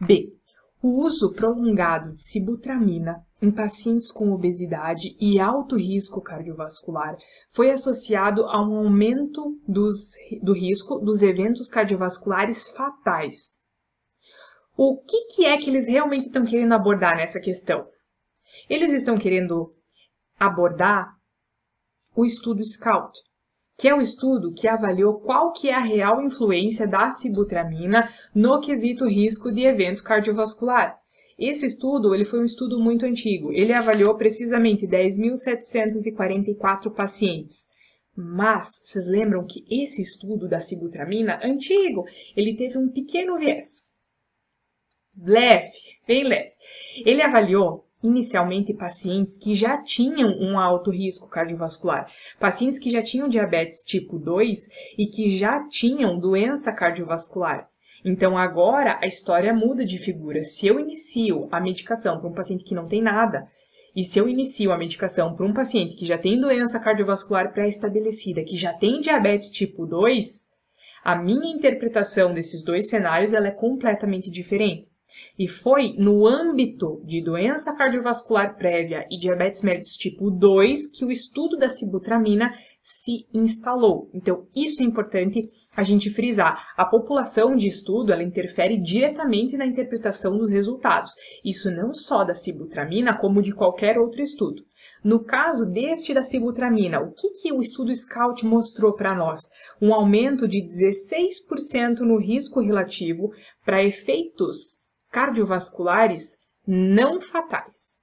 B. O uso prolongado de sibutramina em pacientes com obesidade e alto risco cardiovascular foi associado a um aumento dos, do risco dos eventos cardiovasculares fatais. O que, que é que eles realmente estão querendo abordar nessa questão? Eles estão querendo abordar o estudo SCOUT, que é o estudo que avaliou qual que é a real influência da sibutramina no quesito risco de evento cardiovascular. Esse estudo ele foi um estudo muito antigo. Ele avaliou precisamente 10.744 pacientes. Mas vocês lembram que esse estudo da sibutramina antigo, ele teve um pequeno viés. Leve, bem leve. Ele avaliou inicialmente pacientes que já tinham um alto risco cardiovascular, pacientes que já tinham diabetes tipo 2 e que já tinham doença cardiovascular. Então agora a história muda de figura. Se eu inicio a medicação para um paciente que não tem nada, e se eu inicio a medicação para um paciente que já tem doença cardiovascular pré-estabelecida, que já tem diabetes tipo 2, a minha interpretação desses dois cenários ela é completamente diferente. E foi no âmbito de doença cardiovascular prévia e diabetes mellitus tipo 2 que o estudo da sibutramina se instalou. Então, isso é importante a gente frisar. A população de estudo, ela interfere diretamente na interpretação dos resultados. Isso não só da sibutramina, como de qualquer outro estudo. No caso deste da sibutramina, o que, que o estudo SCOUT mostrou para nós? Um aumento de 16% no risco relativo para efeitos cardiovasculares não fatais.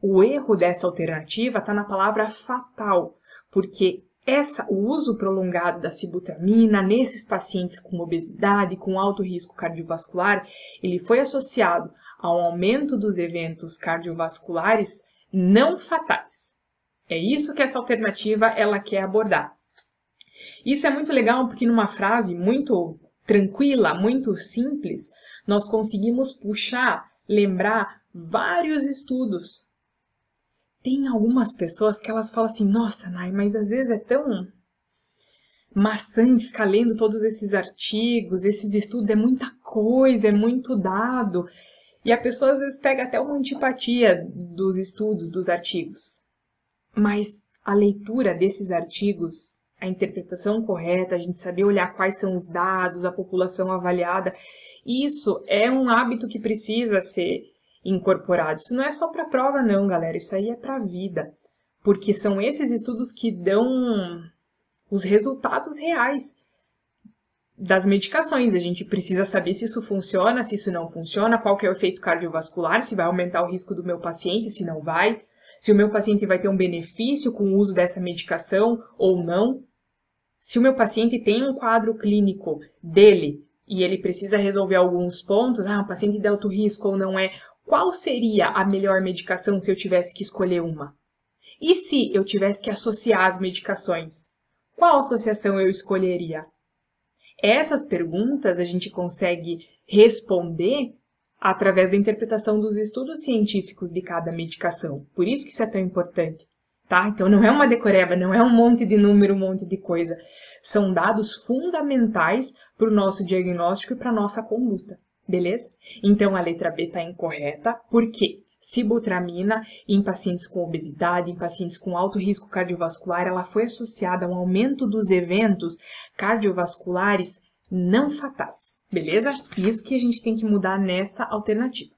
O erro dessa alternativa está na palavra fatal, porque essa, o uso prolongado da sibutramina nesses pacientes com obesidade, com alto risco cardiovascular, ele foi associado ao aumento dos eventos cardiovasculares não fatais. É isso que essa alternativa ela quer abordar. Isso é muito legal porque numa frase muito tranquila, muito simples, nós conseguimos puxar, lembrar vários estudos. Tem algumas pessoas que elas falam assim, nossa, Nai, mas às vezes é tão maçante ficar lendo todos esses artigos, esses estudos, é muita coisa, é muito dado. E a pessoa às vezes pega até uma antipatia dos estudos, dos artigos. Mas a leitura desses artigos, a interpretação correta, a gente saber olhar quais são os dados, a população avaliada, isso é um hábito que precisa ser incorporado. Isso não é só para prova, não, galera. Isso aí é para a vida. Porque são esses estudos que dão os resultados reais das medicações. A gente precisa saber se isso funciona, se isso não funciona, qual que é o efeito cardiovascular, se vai aumentar o risco do meu paciente, se não vai, se o meu paciente vai ter um benefício com o uso dessa medicação ou não. Se o meu paciente tem um quadro clínico dele e ele precisa resolver alguns pontos, ah, paciente de alto risco ou não é, qual seria a melhor medicação se eu tivesse que escolher uma? E se eu tivesse que associar as medicações? Qual associação eu escolheria? Essas perguntas a gente consegue responder através da interpretação dos estudos científicos de cada medicação. Por isso que isso é tão importante tá? Então não é uma decoreba, não é um monte de número, um monte de coisa. São dados fundamentais para o nosso diagnóstico e para a nossa conduta, beleza? Então a letra B está incorreta, por quê? Sibutramina em pacientes com obesidade, em pacientes com alto risco cardiovascular, ela foi associada a um aumento dos eventos cardiovasculares não fatais, beleza? Isso que a gente tem que mudar nessa alternativa.